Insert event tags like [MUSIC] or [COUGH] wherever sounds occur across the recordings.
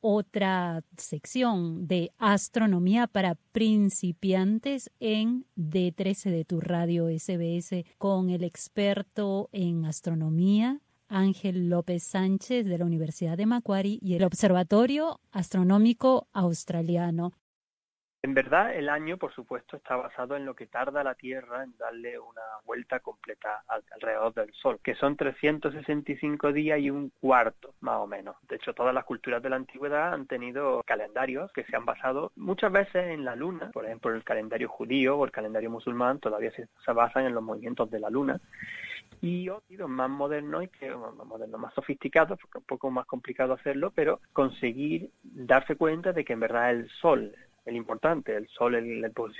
otra sección de astronomía para principiantes en D13 de tu radio SBS con el experto en astronomía Ángel López Sánchez de la Universidad de Macquarie y el Observatorio Astronómico Australiano. En verdad, el año, por supuesto, está basado en lo que tarda la Tierra en darle una vuelta completa alrededor del Sol, que son 365 días y un cuarto, más o menos. De hecho, todas las culturas de la antigüedad han tenido calendarios que se han basado muchas veces en la Luna. Por ejemplo, el calendario judío o el calendario musulmán todavía se, basan en los movimientos de la Luna y otros más modernos y que modernos, más sofisticados, porque es un poco más complicado hacerlo, pero conseguir darse cuenta de que en verdad el sol el importante, el sol,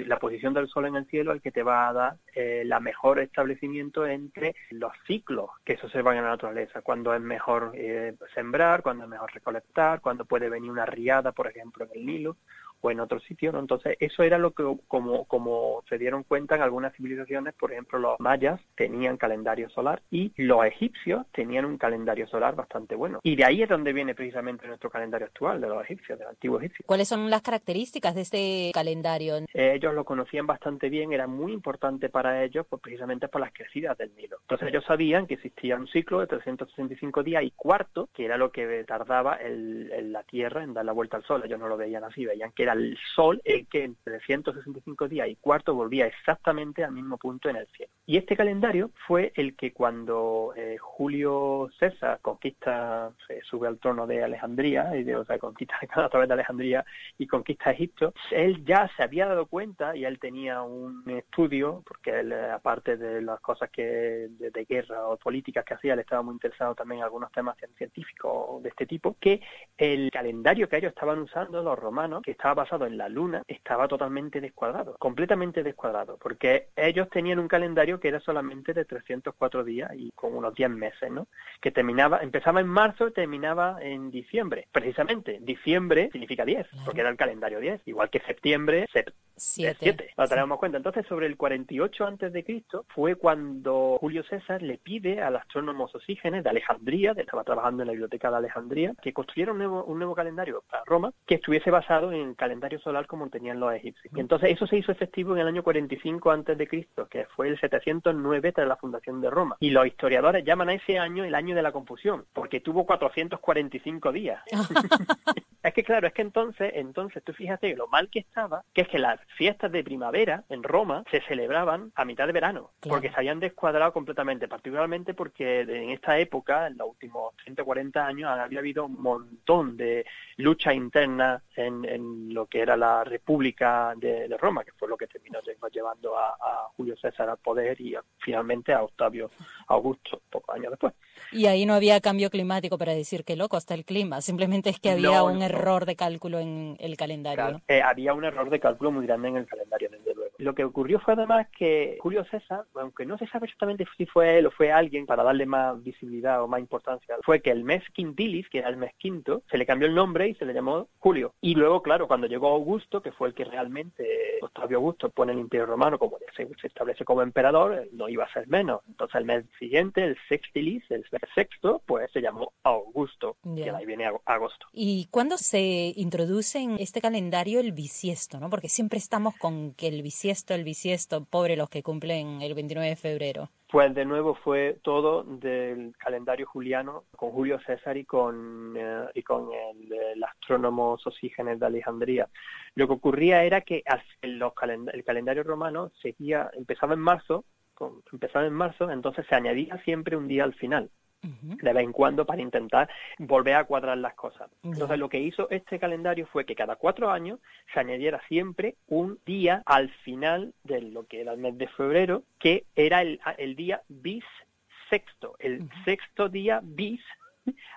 la posición del sol en el cielo, el que te va a dar eh, la mejor establecimiento entre los ciclos que se observan en la naturaleza, cuando es mejor eh, sembrar, cuando es mejor recolectar, cuando puede venir una riada, por ejemplo, en el Nilo, o en otro sitio, ¿no? Entonces, eso era lo que, como, como se dieron cuenta en algunas civilizaciones, por ejemplo, los mayas tenían calendario solar y los egipcios tenían un calendario solar bastante bueno. Y de ahí es donde viene precisamente nuestro calendario actual, de los egipcios, del antiguo egipcio. ¿Cuáles son las características de este calendario? Eh, ellos lo conocían bastante bien, era muy importante para ellos, pues precisamente por las crecidas del Nilo. Entonces, ellos sabían que existía un ciclo de 365 días y cuarto, que era lo que tardaba el, la Tierra en dar la vuelta al Sol. Ellos no lo veían así, veían que el Sol el que en 365 días y cuarto volvía exactamente al mismo punto en el cielo. Y este calendario fue el que cuando eh, Julio César conquista, se sube al trono de Alejandría, y de, o sea, conquista [LAUGHS] a través de Alejandría y conquista Egipto, él ya se había dado cuenta y él tenía un estudio, porque él, eh, aparte de las cosas que de, de guerra o políticas que hacía, él estaba muy interesado también en algunos temas científicos de este tipo, que el calendario que ellos estaban usando, los romanos, que estaba basado en la luna, estaba totalmente descuadrado, completamente descuadrado, porque ellos tenían un calendario que era solamente de 304 días y con unos 10 meses, ¿no? Que terminaba, empezaba en marzo y terminaba en diciembre. Precisamente, diciembre significa 10, porque era el calendario 10, igual que septiembre, 7. Lo tenemos cuenta. Entonces, sobre el 48 antes de Cristo fue cuando Julio César le pide al astrónomo Sosígenes de Alejandría, que estaba trabajando en la biblioteca de Alejandría, que construyera un nuevo, un nuevo calendario para Roma que estuviese basado en calendario solar como tenían los egipcios. Y entonces eso se hizo efectivo en el año 45 antes de Cristo, que fue el 709 tras la fundación de Roma. Y los historiadores llaman a ese año el año de la confusión, porque tuvo 445 días. [LAUGHS] es que claro, es que entonces, entonces tú fíjate lo mal que estaba, que es que las fiestas de primavera en Roma se celebraban a mitad de verano, porque se habían descuadrado completamente, particularmente porque en esta época, en los últimos 140 años, había habido un montón de lucha interna en, en lo que era la República de, Roma, que fue lo que terminó llevando a, Julio César al poder y finalmente a Octavio Augusto pocos años después. Y ahí no había cambio climático para decir que loco está el clima, simplemente es que había un error de cálculo en el calendario. Eh, había un error de cálculo muy grande en el calendario. Lo que ocurrió fue además que Julio César, aunque no se sabe exactamente si fue él o fue alguien para darle más visibilidad o más importancia, fue que el mes quintilis, que era el mes quinto, se le cambió el nombre y se le llamó Julio. Y luego, claro, cuando llegó Augusto, que fue el que realmente Octavio Augusto pone el Imperio Romano como se, establece como emperador, no iba a ser menos. Entonces el mes siguiente, el sextilis, el sexto, pues se llamó Augusto, que ahí viene agosto. ¿Y cuándo se introduce en este calendario el bisiesto? ¿no? Porque siempre estamos con que el bisiesto, el bisiesto, pobre los que cumplen el 29 de febrero. Pues de nuevo fue todo del calendario juliano con Julio César y con, eh, y con el, astrónomo Sosígenes de Alejandría. Lo que ocurría era que el, el calendario romano seguía, empezaba en marzo, empezaba en marzo, entonces se añadía siempre un día al final de vez en cuando para intentar volver a cuadrar las cosas. Entonces lo que hizo este calendario fue que cada cuatro años se añadiera siempre un día al final de lo que era el mes de febrero, que era el, el día bis sexto, el sexto día bis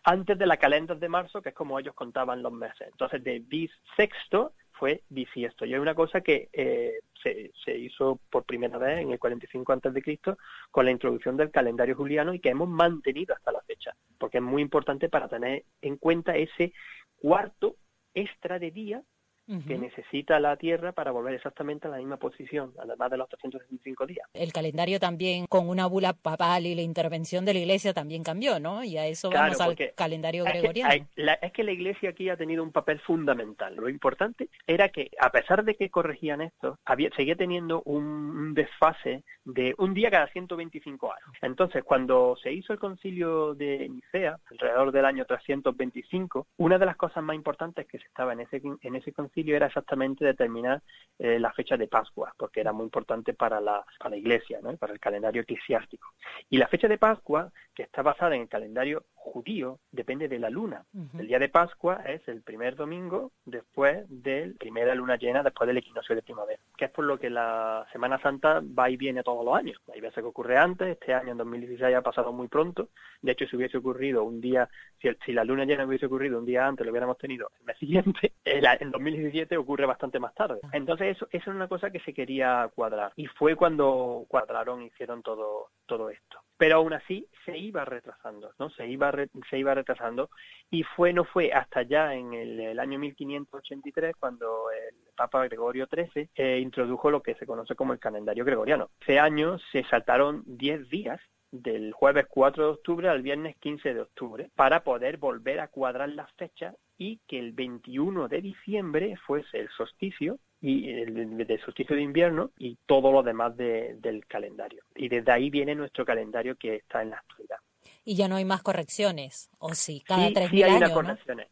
antes de la calenda de marzo, que es como ellos contaban los meses. Entonces de bis sexto fue bisiesto. Y es una cosa que eh, se, se, hizo por primera vez en el 45 antes de Cristo con la introducción del calendario juliano y que hemos mantenido hasta la fecha, porque es muy importante para tener en cuenta ese cuarto extra de día que necesita la Tierra para volver exactamente a la misma posición, además de los 365 días. El calendario también, con una bula papal y la intervención de la Iglesia, también cambió, ¿no? Y a eso vamos al calendario gregoriano. Es que, la, es que la Iglesia aquí ha tenido un papel fundamental. Lo importante era que, a pesar de que corregían esto, había, seguía teniendo un desfase de un día cada 125 años. Entonces, cuando se hizo el concilio de Nicea, alrededor del año 325, una de las cosas más importantes que se estaba en ese, en ese concilio era exactamente determinar eh, la fecha de Pascua, porque era muy importante para la, para la Iglesia, ¿no? para el calendario eclesiástico. Y la fecha de Pascua, que está basada en el calendario judío, depende de la luna. El día de Pascua es el primer domingo después de la primera luna llena, después del equinoccio de primavera, que es por lo que la Semana Santa va y viene todos los años. Hay veces que ocurre antes, este año en 2016 ha pasado muy pronto. De hecho, si hubiese ocurrido un día, si, si la luna llena hubiese ocurrido un día antes, lo hubiéramos tenido el mes siguiente, [LAUGHS] en 2016 ocurre bastante más tarde. Entonces eso, eso es una cosa que se quería cuadrar y fue cuando cuadraron hicieron todo, todo esto. Pero aún así se iba retrasando, ¿no? Se iba, se iba retrasando y fue, no fue hasta ya en el, año 1583 cuando el Papa Gregorio XIII eh, introdujo lo que se conoce como el calendario gregoriano. Ese año se saltaron 10 días del jueves 4 de octubre al viernes 15 de octubre para poder volver a cuadrar las fechas y que el 21 de diciembre fuese el solsticio y el, solsticio de invierno y todo lo demás del calendario. Y desde ahí viene nuestro calendario que está en la actualidad. Y ya no hay más correcciones, o sí, cada tres sí hay años, correcciones.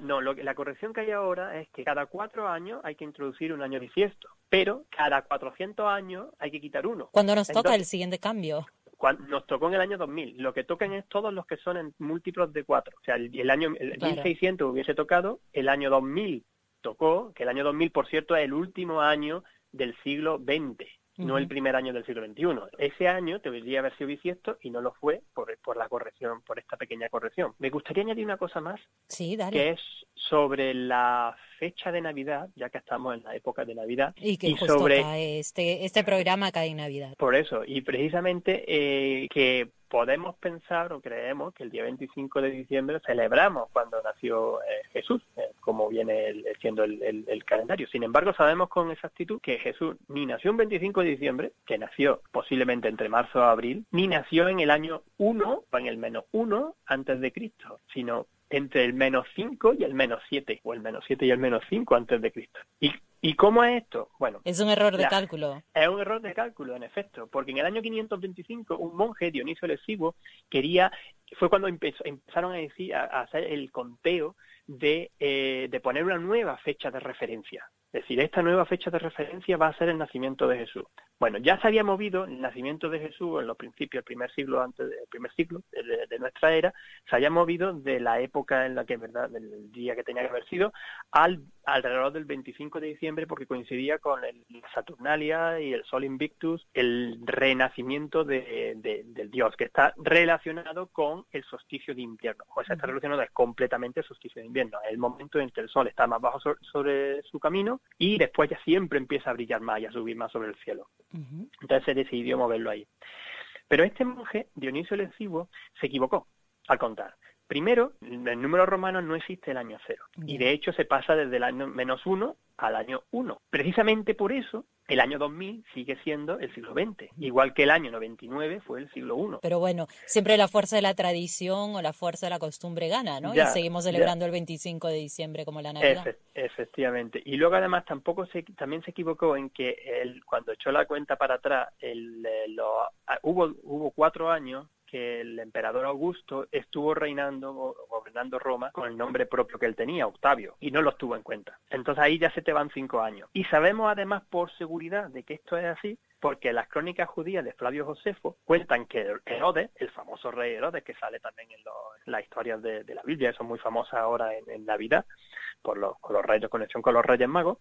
¿no? lo, la corrección que hay ahora es que cada cuatro años hay que introducir un año bisiesto, pero cada 400 años hay que quitar uno. ¿Cuándo nos toca el siguiente cambio? Nos tocó en el año 2000. Lo que tocan es todos los que son en múltiplos de cuatro. O sea, el, año el 1600 hubiese tocado, el año 2000 tocó, que el año 2000, por cierto, es el último año del siglo XX no el primer año del siglo XXI. Ese año debería haber sido bisiesto y no lo fue por, por la corrección, por esta pequeña corrección. Me gustaría añadir una cosa más, sí, dale. que es sobre la fecha de Navidad, ya que estamos en la época de Navidad. Y que sobre este, este programa cae en Navidad. Por eso, y precisamente eh, que podemos pensar o creemos que el día 25 de diciembre celebramos cuando nació eh, Jesús, eh, como viene siendo el, calendario. Sin embargo, sabemos con exactitud que Jesús ni nació el 25 de diciembre, que nació posiblemente entre marzo y abril, ni nació en el año 1 o en el menos 1 antes de Cristo, sino entre el menos 5 y el menos 7, o el menos 7 y el menos 5 antes de Cristo. Y ¿Y cómo es esto? Bueno, es un error de cálculo. Es un error de cálculo, en efecto, porque en el año 525 un monje, Dionisio el quería, fue cuando empezaron a, decir, a, hacer el conteo de, eh, de poner una nueva fecha de referencia. Es decir, esta nueva fecha de referencia va a ser el nacimiento de Jesús. Bueno, ya se había movido el nacimiento de Jesús en los principios, el primer siglo antes del primer siglo de, nuestra era, se había movido de la época en la que, verdad, del día que tenía que haber sido, al alrededor del 25 de diciembre, porque coincidía con el Saturnalia y el Sol Invictus, el renacimiento de, del Dios, que está relacionado con el solsticio de invierno. O sea, está relacionado completamente el solsticio de invierno, el momento en que el Sol está más bajo sobre su camino y después ya siempre empieza a brillar más y a subir más sobre el cielo. Entonces se decidió moverlo ahí. Pero este monje, Dionisio el se equivocó al contar. Primero, en el número romano no existe el año cero. Y de hecho se pasa desde el año menos uno al año uno. Precisamente por eso el año 2000 sigue siendo el siglo XX, igual que el año 99 fue el siglo I. Pero bueno, siempre la fuerza de la tradición o la fuerza de la costumbre gana, ¿no? y seguimos celebrando el 25 de diciembre como la Navidad. efectivamente. Y luego además tampoco se, también se equivocó en que él, cuando echó la cuenta para atrás, el, eh, lo, ah, hubo, hubo cuatro años que el emperador Augusto estuvo reinando, gobernando Roma con el nombre propio que él tenía, Octavio, y no lo tuvo en cuenta. Entonces ahí ya se te van cinco años. Y sabemos además por seguridad de que esto es así, porque las crónicas judías de Flavio Josefo cuentan que Herodes, el famoso rey Herodes, que sale también en, las historias de, la Biblia, son muy famosas ahora en, Navidad, por los, con los reyes, conexión con los reyes magos,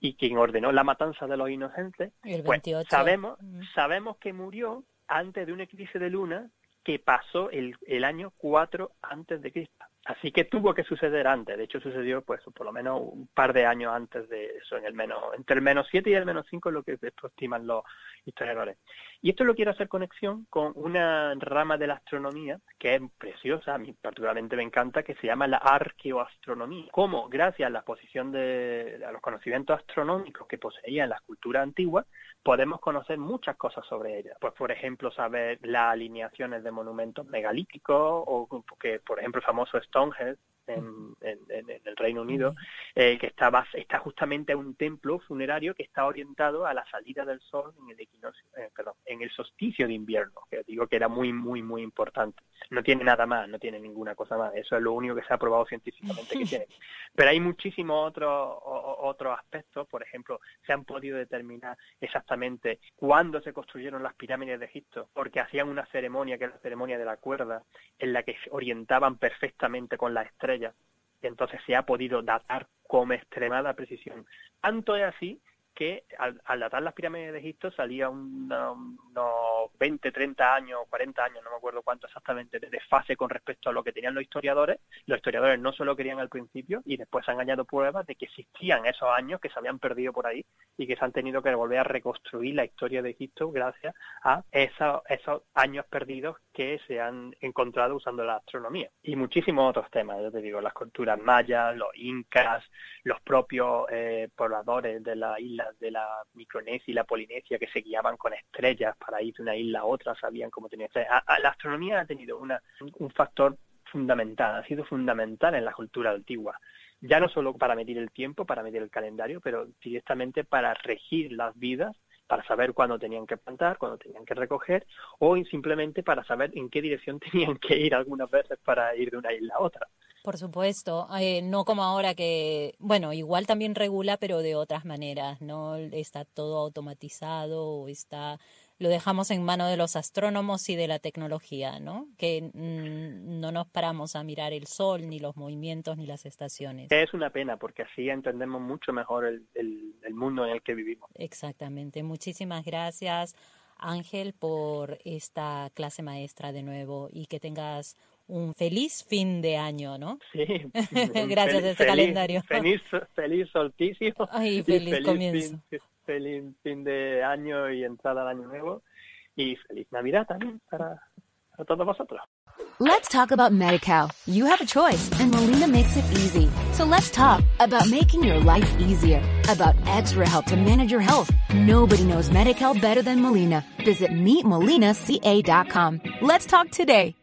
y quien ordenó la matanza de los inocentes, pues sabemos, sabemos que murió antes de un eclipse de luna que pasó el, el año 4 antes de Cristo. Así que tuvo que suceder antes. De hecho, sucedió pues por lo menos un par de años antes de eso, en el menos, entre el menos 7 y el menos 5 es lo que estiman los historiadores. Y esto lo quiero hacer conexión con una rama de la astronomía que es preciosa, a mí particularmente me encanta, que se llama la arqueoastronomía. Cómo, gracias a la exposición de a los conocimientos astronómicos que poseían las culturas antiguas, podemos conocer muchas cosas sobre ellas. Pues, por ejemplo, saber las alineaciones de monumentos megalíticos o que, por ejemplo, el famoso Stonehenge en, el Reino Unido, eh, que está, está justamente un templo funerario que está orientado a la salida del sol en el equinoccio, eh, perdón, en el solsticio de invierno, que digo que era muy, muy, muy importante. No tiene nada más, no tiene ninguna cosa más. Eso es lo único que se ha probado científicamente que tiene. [LAUGHS] Pero hay muchísimos otros otros aspectos, por ejemplo, se han podido determinar exactamente cuándo se construyeron las pirámides de Egipto, porque hacían una ceremonia que es la ceremonia de la cuerda, en la que se orientaban perfectamente con las estrellas y entonces se ha podido datar con extremada precisión. Tanto es así que al, datar las pirámides de Egipto salía unos 20, 30 años, 40 años, no me acuerdo cuánto exactamente, de desfase con respecto a lo que tenían los historiadores. Los historiadores no se lo querían al principio y después han añadido pruebas de que existían esos años que se habían perdido por ahí y que se han tenido que volver a reconstruir la historia de Egipto gracias a esos, esos años perdidos que se han encontrado usando la astronomía. Y muchísimos otros temas, yo te digo, las culturas mayas, los incas, los propios eh, pobladores de la isla de la Micronesia y la Polinesia que se guiaban con estrellas para ir de una isla a otra, sabían cómo tenía estrellas. la astronomía ha tenido una, un factor fundamental, ha sido fundamental en la cultura antigua. Ya no solo para medir el tiempo, para medir el calendario, pero directamente para regir las vidas para saber cuándo tenían que plantar, cuándo tenían que recoger, o simplemente para saber en qué dirección [LAUGHS] tenían que ir algunas veces para ir de una isla a otra. Por supuesto, eh, no como ahora que, bueno, igual también regula, pero de otras maneras, ¿no? Está todo automatizado o está lo dejamos en manos de los astrónomos y de la tecnología, ¿no? Que mm, no nos paramos a mirar el sol, ni los movimientos, ni las estaciones. Es una pena, porque así entendemos mucho mejor el, el mundo en el que vivimos. Exactamente. Muchísimas gracias, Ángel, por esta clase maestra de nuevo y que tengas un feliz fin de año, ¿no? Sí. [LAUGHS] Gracias a este calendario. Feliz, feliz solsticio. [LAUGHS] Ay, feliz, comienzo. feliz fin de año y entrada al año nuevo. Y feliz Navidad también para, para todos vosotros. Let's talk about MediCal. You have a choice and Molina makes it easy. So let's talk about making your life easier, about extra help to manage your health. Nobody knows MediCal better than Molina. Visit meetmolinaca.com. Let's talk today.